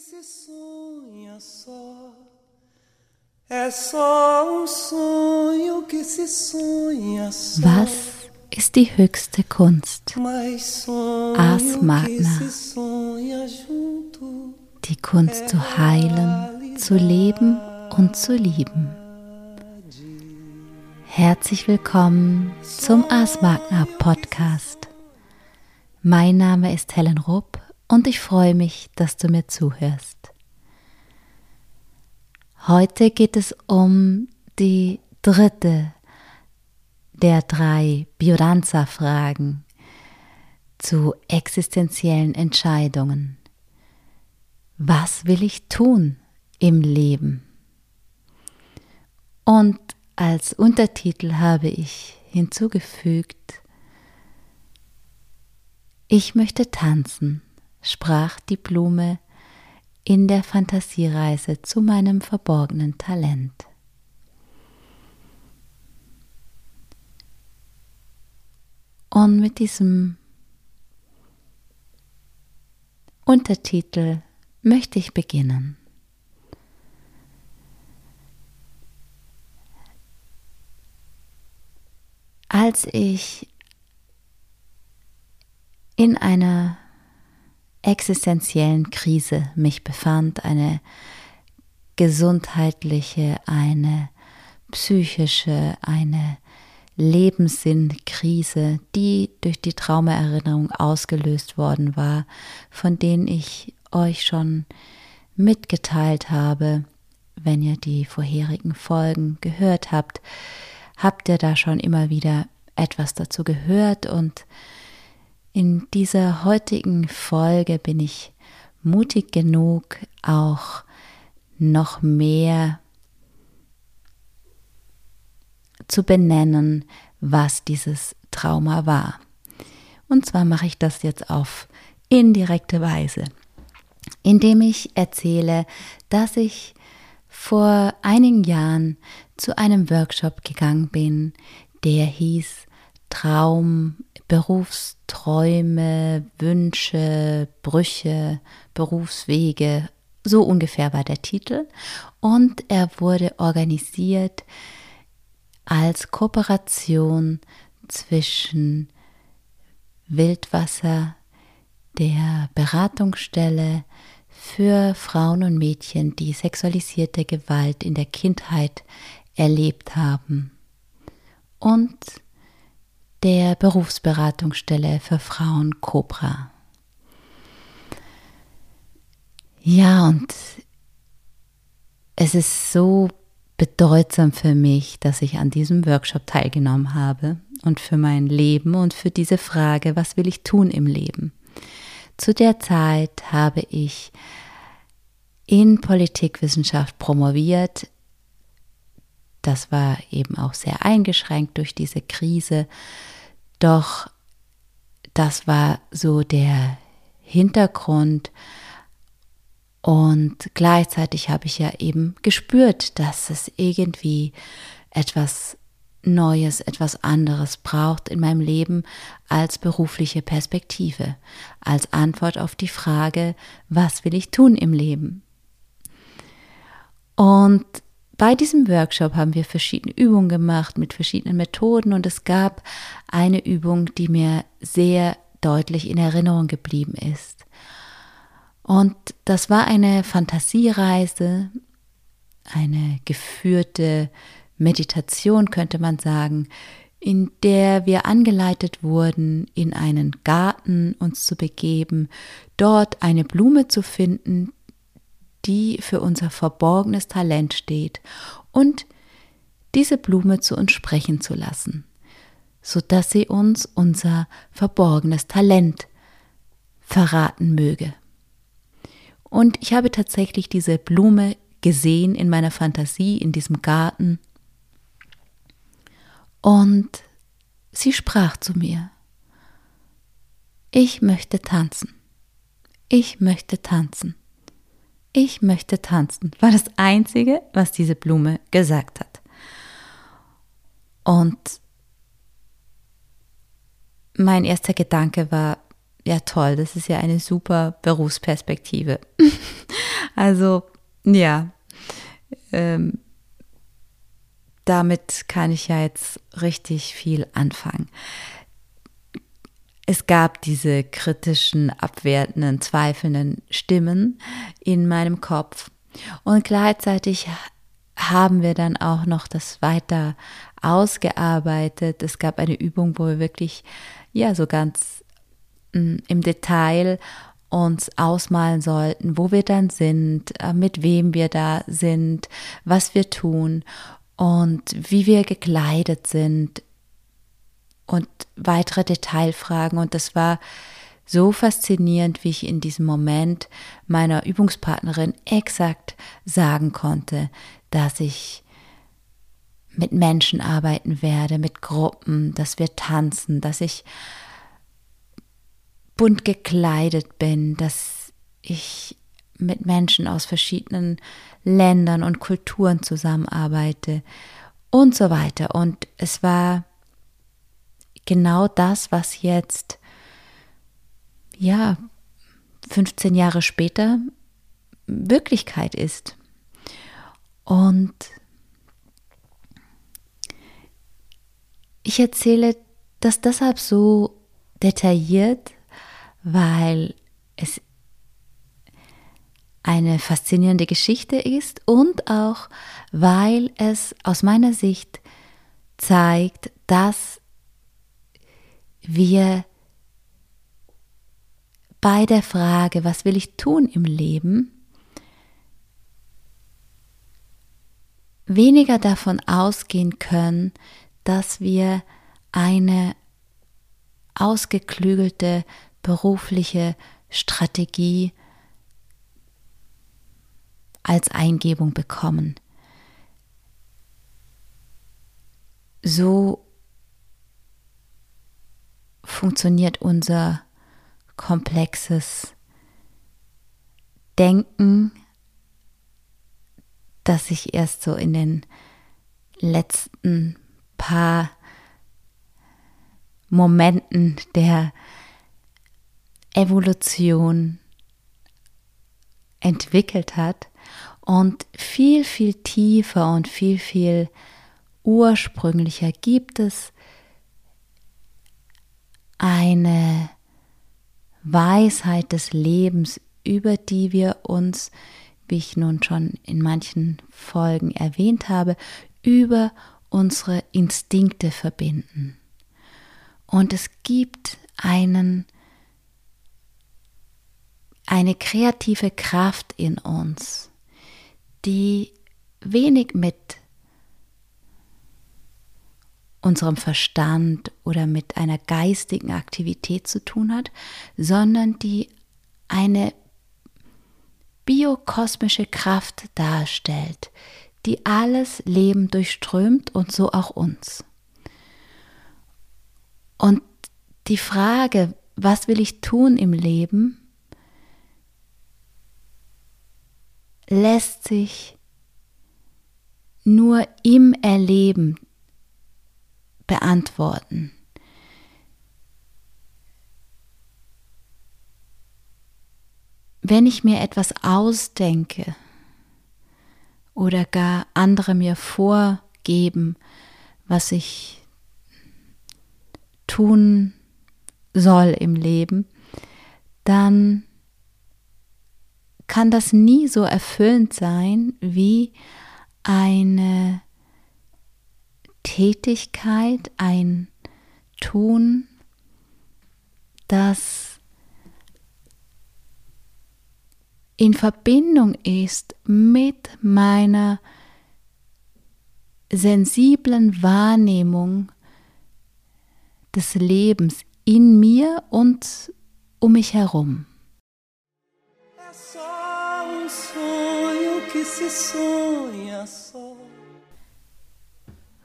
se sonha só. É só um sonho que se sonha só. Was ist die höchste Kunst? Ars Magna. Die Kunst zu heilen, zu leben und zu lieben. Herzlich willkommen zum Ars Magna Podcast. Mein Name ist Helen Rupp und ich freue mich, dass du mir zuhörst. Heute geht es um die dritte der drei Biodanza-Fragen zu existenziellen Entscheidungen. Was will ich tun im Leben? Und als Untertitel habe ich hinzugefügt, ich möchte tanzen, sprach die Blume in der Fantasiereise zu meinem verborgenen Talent. Und mit diesem Untertitel möchte ich beginnen. Als ich in einer existenziellen Krise mich befand, eine gesundheitliche, eine psychische, eine Lebenssinnkrise, die durch die Traumaerinnerung ausgelöst worden war, von denen ich euch schon mitgeteilt habe, wenn ihr die vorherigen Folgen gehört habt, habt ihr da schon immer wieder etwas dazu gehört und in dieser heutigen Folge bin ich mutig genug, auch noch mehr zu benennen, was dieses Trauma war. Und zwar mache ich das jetzt auf indirekte Weise, indem ich erzähle, dass ich vor einigen Jahren zu einem Workshop gegangen bin, der hieß Traum, Berufsträume, Wünsche, Brüche, Berufswege, so ungefähr war der Titel. Und er wurde organisiert als Kooperation zwischen Wildwasser, der Beratungsstelle für Frauen und Mädchen, die sexualisierte Gewalt in der Kindheit erlebt haben und der Berufsberatungsstelle für Frauen Cobra. Ja, und es ist so bedeutsam für mich, dass ich an diesem Workshop teilgenommen habe und für mein Leben und für diese Frage, was will ich tun im Leben. Zu der Zeit habe ich in Politikwissenschaft promoviert. Das war eben auch sehr eingeschränkt durch diese Krise. Doch das war so der Hintergrund. Und gleichzeitig habe ich ja eben gespürt, dass es irgendwie etwas Neues, etwas anderes braucht in meinem Leben als berufliche Perspektive, als Antwort auf die Frage, was will ich tun im Leben? Und bei diesem Workshop haben wir verschiedene Übungen gemacht mit verschiedenen Methoden und es gab eine Übung, die mir sehr deutlich in Erinnerung geblieben ist. Und das war eine Fantasiereise, eine geführte Meditation, könnte man sagen, in der wir angeleitet wurden, in einen Garten uns zu begeben, dort eine Blume zu finden, die für unser verborgenes Talent steht und diese Blume zu uns sprechen zu lassen, so dass sie uns unser verborgenes Talent verraten möge. Und ich habe tatsächlich diese Blume gesehen in meiner Fantasie in diesem Garten. Und sie sprach zu mir, ich möchte tanzen, ich möchte tanzen, ich möchte tanzen, war das Einzige, was diese Blume gesagt hat. Und mein erster Gedanke war, ja toll, das ist ja eine super Berufsperspektive. Also ja, ähm, damit kann ich ja jetzt richtig viel anfangen. Es gab diese kritischen, abwertenden, zweifelnden Stimmen in meinem Kopf und gleichzeitig haben wir dann auch noch das weiter ausgearbeitet. Es gab eine Übung, wo wir wirklich, ja, so ganz mm, im Detail uns ausmalen sollten, wo wir dann sind, äh, mit wem wir da sind, was wir tun und wie wir gekleidet sind und weitere Detailfragen. Und das war so faszinierend, wie ich in diesem Moment meiner Übungspartnerin exakt sagen konnte, dass ich mit Menschen arbeiten werde, mit Gruppen, dass wir tanzen, dass ich bunt gekleidet bin, dass ich mit Menschen aus verschiedenen Ländern und Kulturen zusammenarbeite und so weiter. Und es war genau das, was jetzt, ja, 15 Jahre später Wirklichkeit ist. Und ich erzähle das deshalb so detailliert, weil es eine faszinierende Geschichte ist und auch weil es aus meiner Sicht zeigt, dass wir bei der Frage, was will ich tun im Leben, weniger davon ausgehen können, dass wir eine ausgeklügelte berufliche Strategie als Eingebung bekommen. So funktioniert unser komplexes Denken, das sich erst so in den letzten paar Momenten der Evolution entwickelt hat und viel, viel tiefer und viel, viel ursprünglicher gibt es eine Weisheit des Lebens, über die wir uns, wie ich nun schon in manchen Folgen erwähnt habe, über unsere Instinkte verbinden. Und es gibt einen eine kreative Kraft in uns, die wenig mit unserem Verstand oder mit einer geistigen Aktivität zu tun hat, sondern die eine biokosmische Kraft darstellt, die alles Leben durchströmt und so auch uns. Und die Frage, was will ich tun im Leben, lässt sich nur im Erleben beantworten. Wenn ich mir etwas ausdenke oder gar andere mir vorgeben, was ich tun soll im Leben, dann kann das nie so erfüllend sein wie eine Tätigkeit, ein Tun, das in Verbindung ist mit meiner sensiblen Wahrnehmung des Lebens in mir und um mich herum.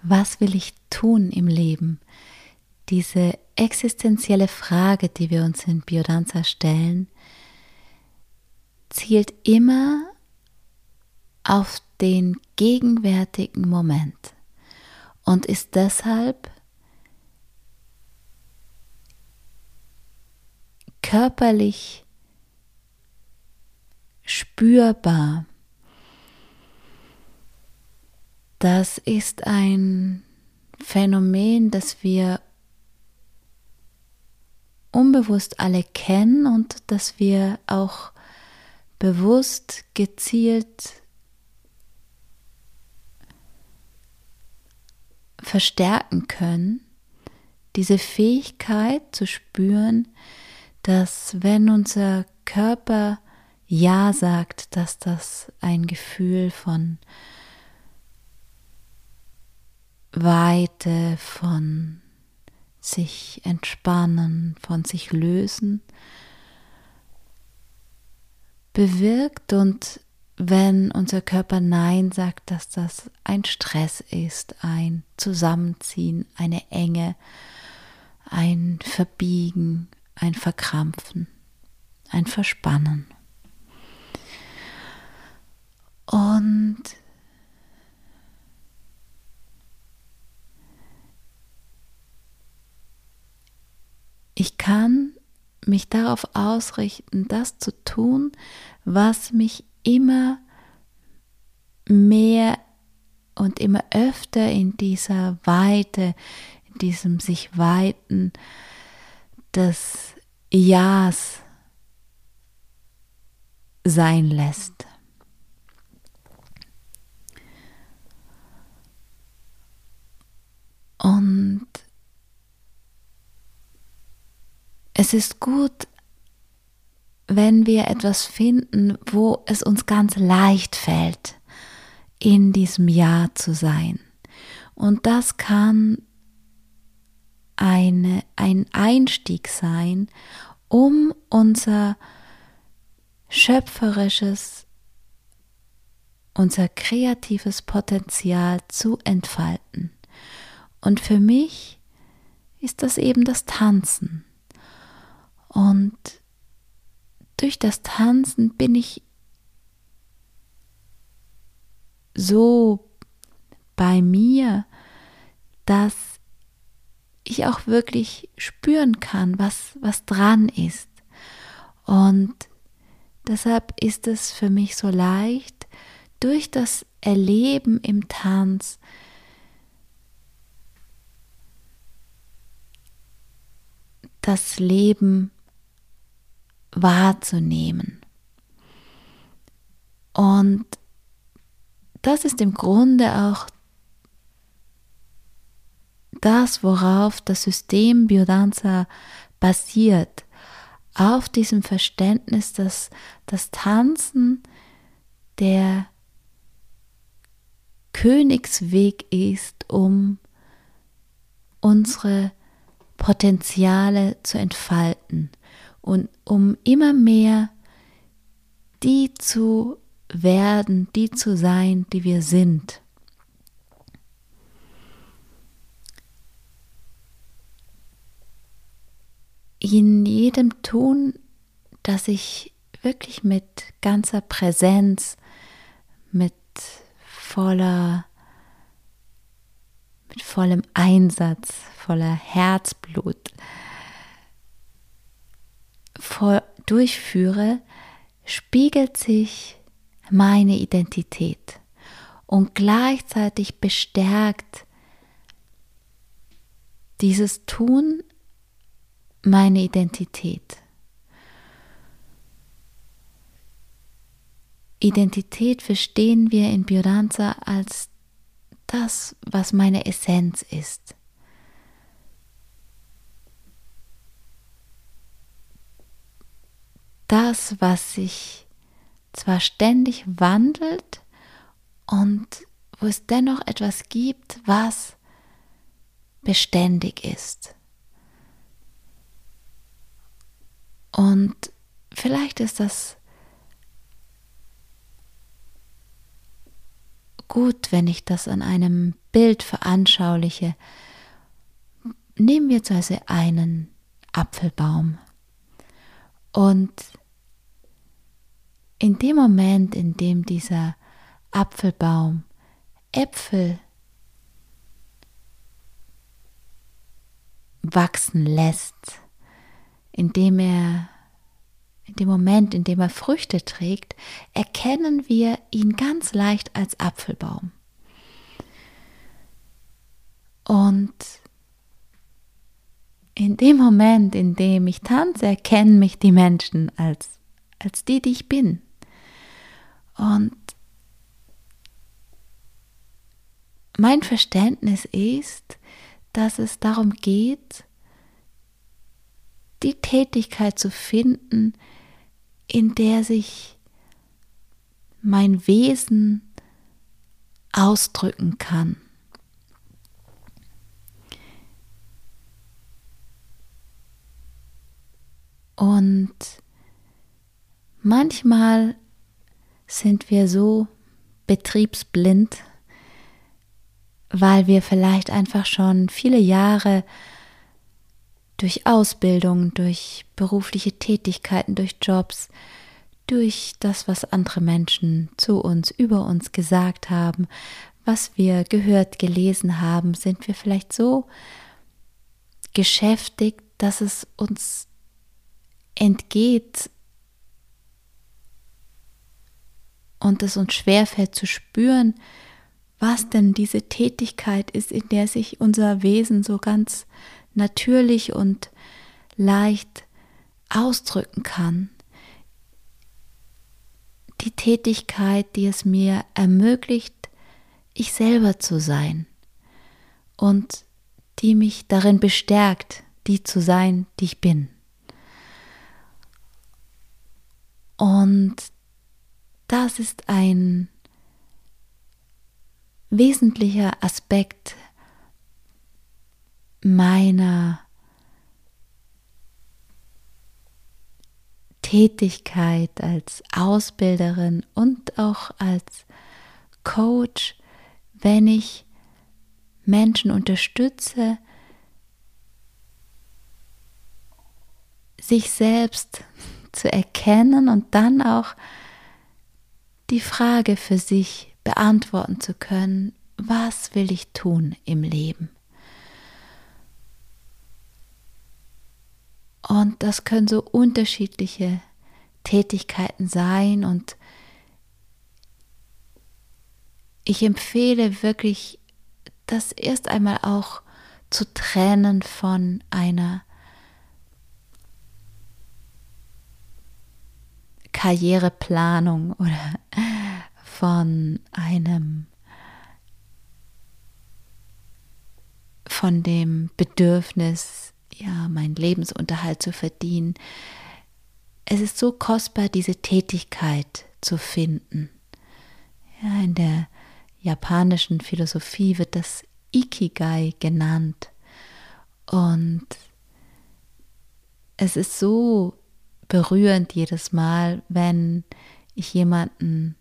Was will ich tun im Leben? Diese existenzielle Frage, die wir uns in Biodanza stellen, zielt immer auf den gegenwärtigen Moment und ist deshalb körperlich spürbar. Das ist ein Phänomen, das wir unbewusst alle kennen und das wir auch bewusst, gezielt verstärken können, diese Fähigkeit zu spüren, dass wenn unser Körper Ja sagt, dass das ein Gefühl von Weite, von sich entspannen, von sich lösen bewirkt und wenn unser Körper Nein sagt, dass das ein Stress ist, ein Zusammenziehen, eine Enge, ein Verbiegen, ein Verkrampfen, ein Verspannen. Und ich kann mich darauf ausrichten, das zu tun, was mich immer mehr und immer öfter in dieser Weite, in diesem sich weiten des Ja's sein lässt. Und es ist gut, wenn wir etwas finden, wo es uns ganz leicht fällt, in diesem Ja zu sein. Und das kann eine, ein Einstieg sein, um unser schöpferisches, unser kreatives Potenzial zu entfalten. Und für mich ist das eben das Tanzen. Und durch das Tanzen bin ich so bei mir, dass ich auch wirklich spüren kann, was, was dran ist. Und deshalb ist es für mich so leicht, durch das Erleben im Tanz das Leben wahrzunehmen. Und das ist im Grunde auch das, worauf das System Biodanza basiert, auf diesem Verständnis, dass das Tanzen der Königsweg ist, um unsere Potenziale zu entfalten und um immer mehr die zu werden, die zu sein, die wir sind. In jedem Tun, das ich wirklich mit ganzer Präsenz, mit voller, mit vollem Einsatz, voller Herzblut durchführe, spiegelt sich meine Identität und gleichzeitig bestärkt dieses Tun meine Identität. Identität verstehen wir in Biodanza als das, was meine Essenz ist. Das, was sich zwar ständig wandelt und wo es dennoch etwas gibt, was beständig ist. Und vielleicht ist das gut, wenn ich das an einem Bild veranschauliche. Nehmen wir zum Beispiel einen Apfelbaum. Und in dem Moment, in dem dieser Apfelbaum Äpfel wachsen lässt, indem er in dem Moment, in dem er Früchte trägt, erkennen wir ihn ganz leicht als Apfelbaum. Und in dem Moment, in dem ich tanze, erkennen mich die Menschen als, als die, die ich bin. Und mein Verständnis ist, dass es darum geht, die Tätigkeit zu finden, in der sich mein Wesen ausdrücken kann. Und manchmal sind wir so betriebsblind, weil wir vielleicht einfach schon viele Jahre durch Ausbildung, durch berufliche Tätigkeiten, durch Jobs, durch das, was andere Menschen zu uns, über uns gesagt haben, was wir gehört, gelesen haben, sind wir vielleicht so geschäftigt, dass es uns entgeht und es uns schwerfällt zu spüren, was denn diese Tätigkeit ist, in der sich unser Wesen so ganz natürlich und leicht ausdrücken kann. Die Tätigkeit, die es mir ermöglicht, ich selber zu sein und die mich darin bestärkt, die zu sein, die ich bin. Und das ist ein wesentlicher Aspekt meiner Tätigkeit als Ausbilderin und auch als Coach, wenn ich Menschen unterstütze, sich selbst zu erkennen und dann auch die Frage für sich beantworten zu können, was will ich tun im Leben? Und das können so unterschiedliche Tätigkeiten sein und ich empfehle wirklich, das erst einmal auch zu trennen von einer Karriereplanung oder von einem von dem Bedürfnis, ja, meinen Lebensunterhalt zu verdienen. Es ist so kostbar, diese Tätigkeit zu finden. Ja, in der japanischen Philosophie wird das Ikigai genannt. Und es ist so berührend jedes Mal, wenn ich jemanden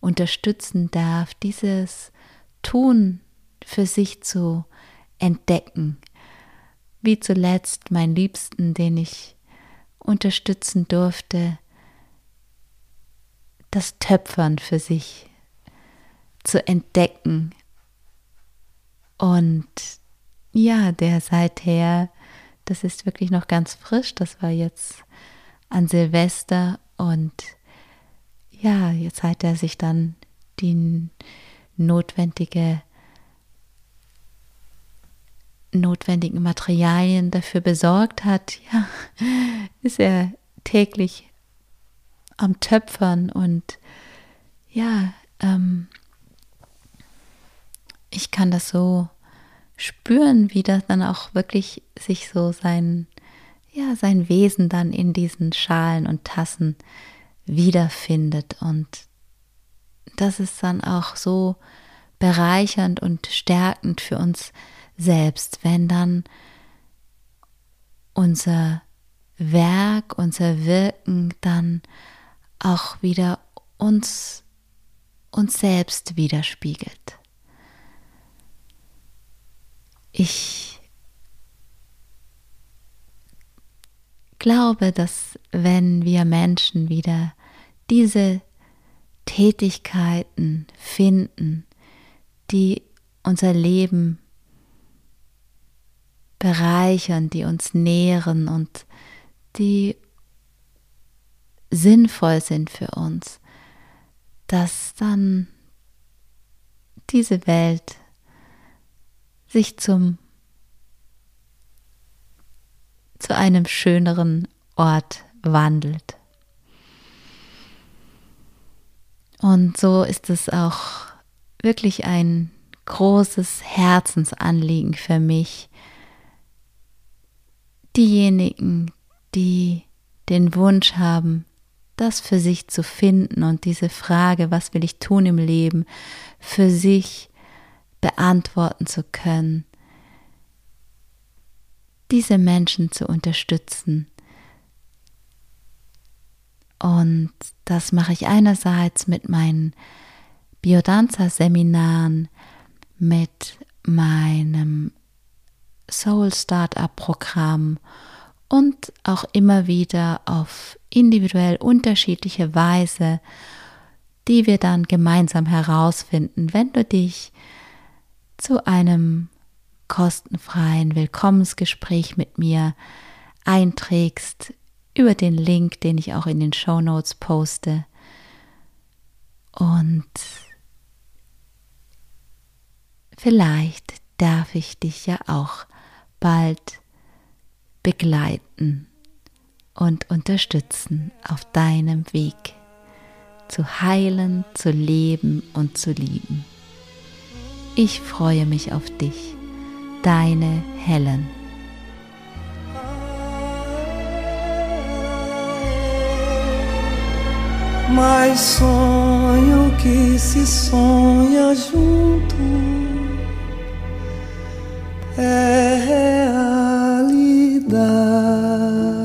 unterstützen darf, dieses Tun für sich zu entdecken, wie zuletzt mein Liebsten, den ich unterstützen durfte, das Töpfern für sich zu entdecken. Und ja, der seither, das ist wirklich noch ganz frisch, das war jetzt an Silvester und ja, jetzt hat er sich dann die notwendige notwendigen Materialien dafür besorgt hat, ja, ist er täglich am Töpfern und ja, ähm, ich kann das so spüren, wie das dann auch wirklich sich so sein, ja, sein Wesen dann in diesen Schalen und Tassen wiederfindet und das ist dann auch so bereichernd und stärkend für uns selbst, wenn dann unser Werk, unser Wirken dann auch wieder uns, uns selbst widerspiegelt. Ich glaube, dass wenn wir Menschen wieder diese Tätigkeiten finden, die unser Leben bereichern, die uns nähren und die sinnvoll sind für uns, dass dann diese Welt sich zum zu einem schöneren Ort wandelt. Und so ist es auch wirklich ein großes Herzensanliegen für mich, diejenigen, die den Wunsch haben, das für sich zu finden und diese Frage, was will ich tun im Leben, für sich beantworten zu können, diese Menschen zu unterstützen. Und das mache ich einerseits mit meinen Biodanza-Seminaren, mit meinem Soul Startup Programm und auch immer wieder auf individuell unterschiedliche Weise, die wir dann gemeinsam herausfinden, wenn du dich zu einem kostenfreien Willkommensgespräch mit mir einträgst über den Link, den ich auch in den Show Notes poste. Und vielleicht darf ich dich ja auch bald begleiten und unterstützen auf deinem Weg zu heilen, zu leben und zu lieben. Ich freue mich auf dich, deine Helen. Mas sonho que se sonha junto é realidade.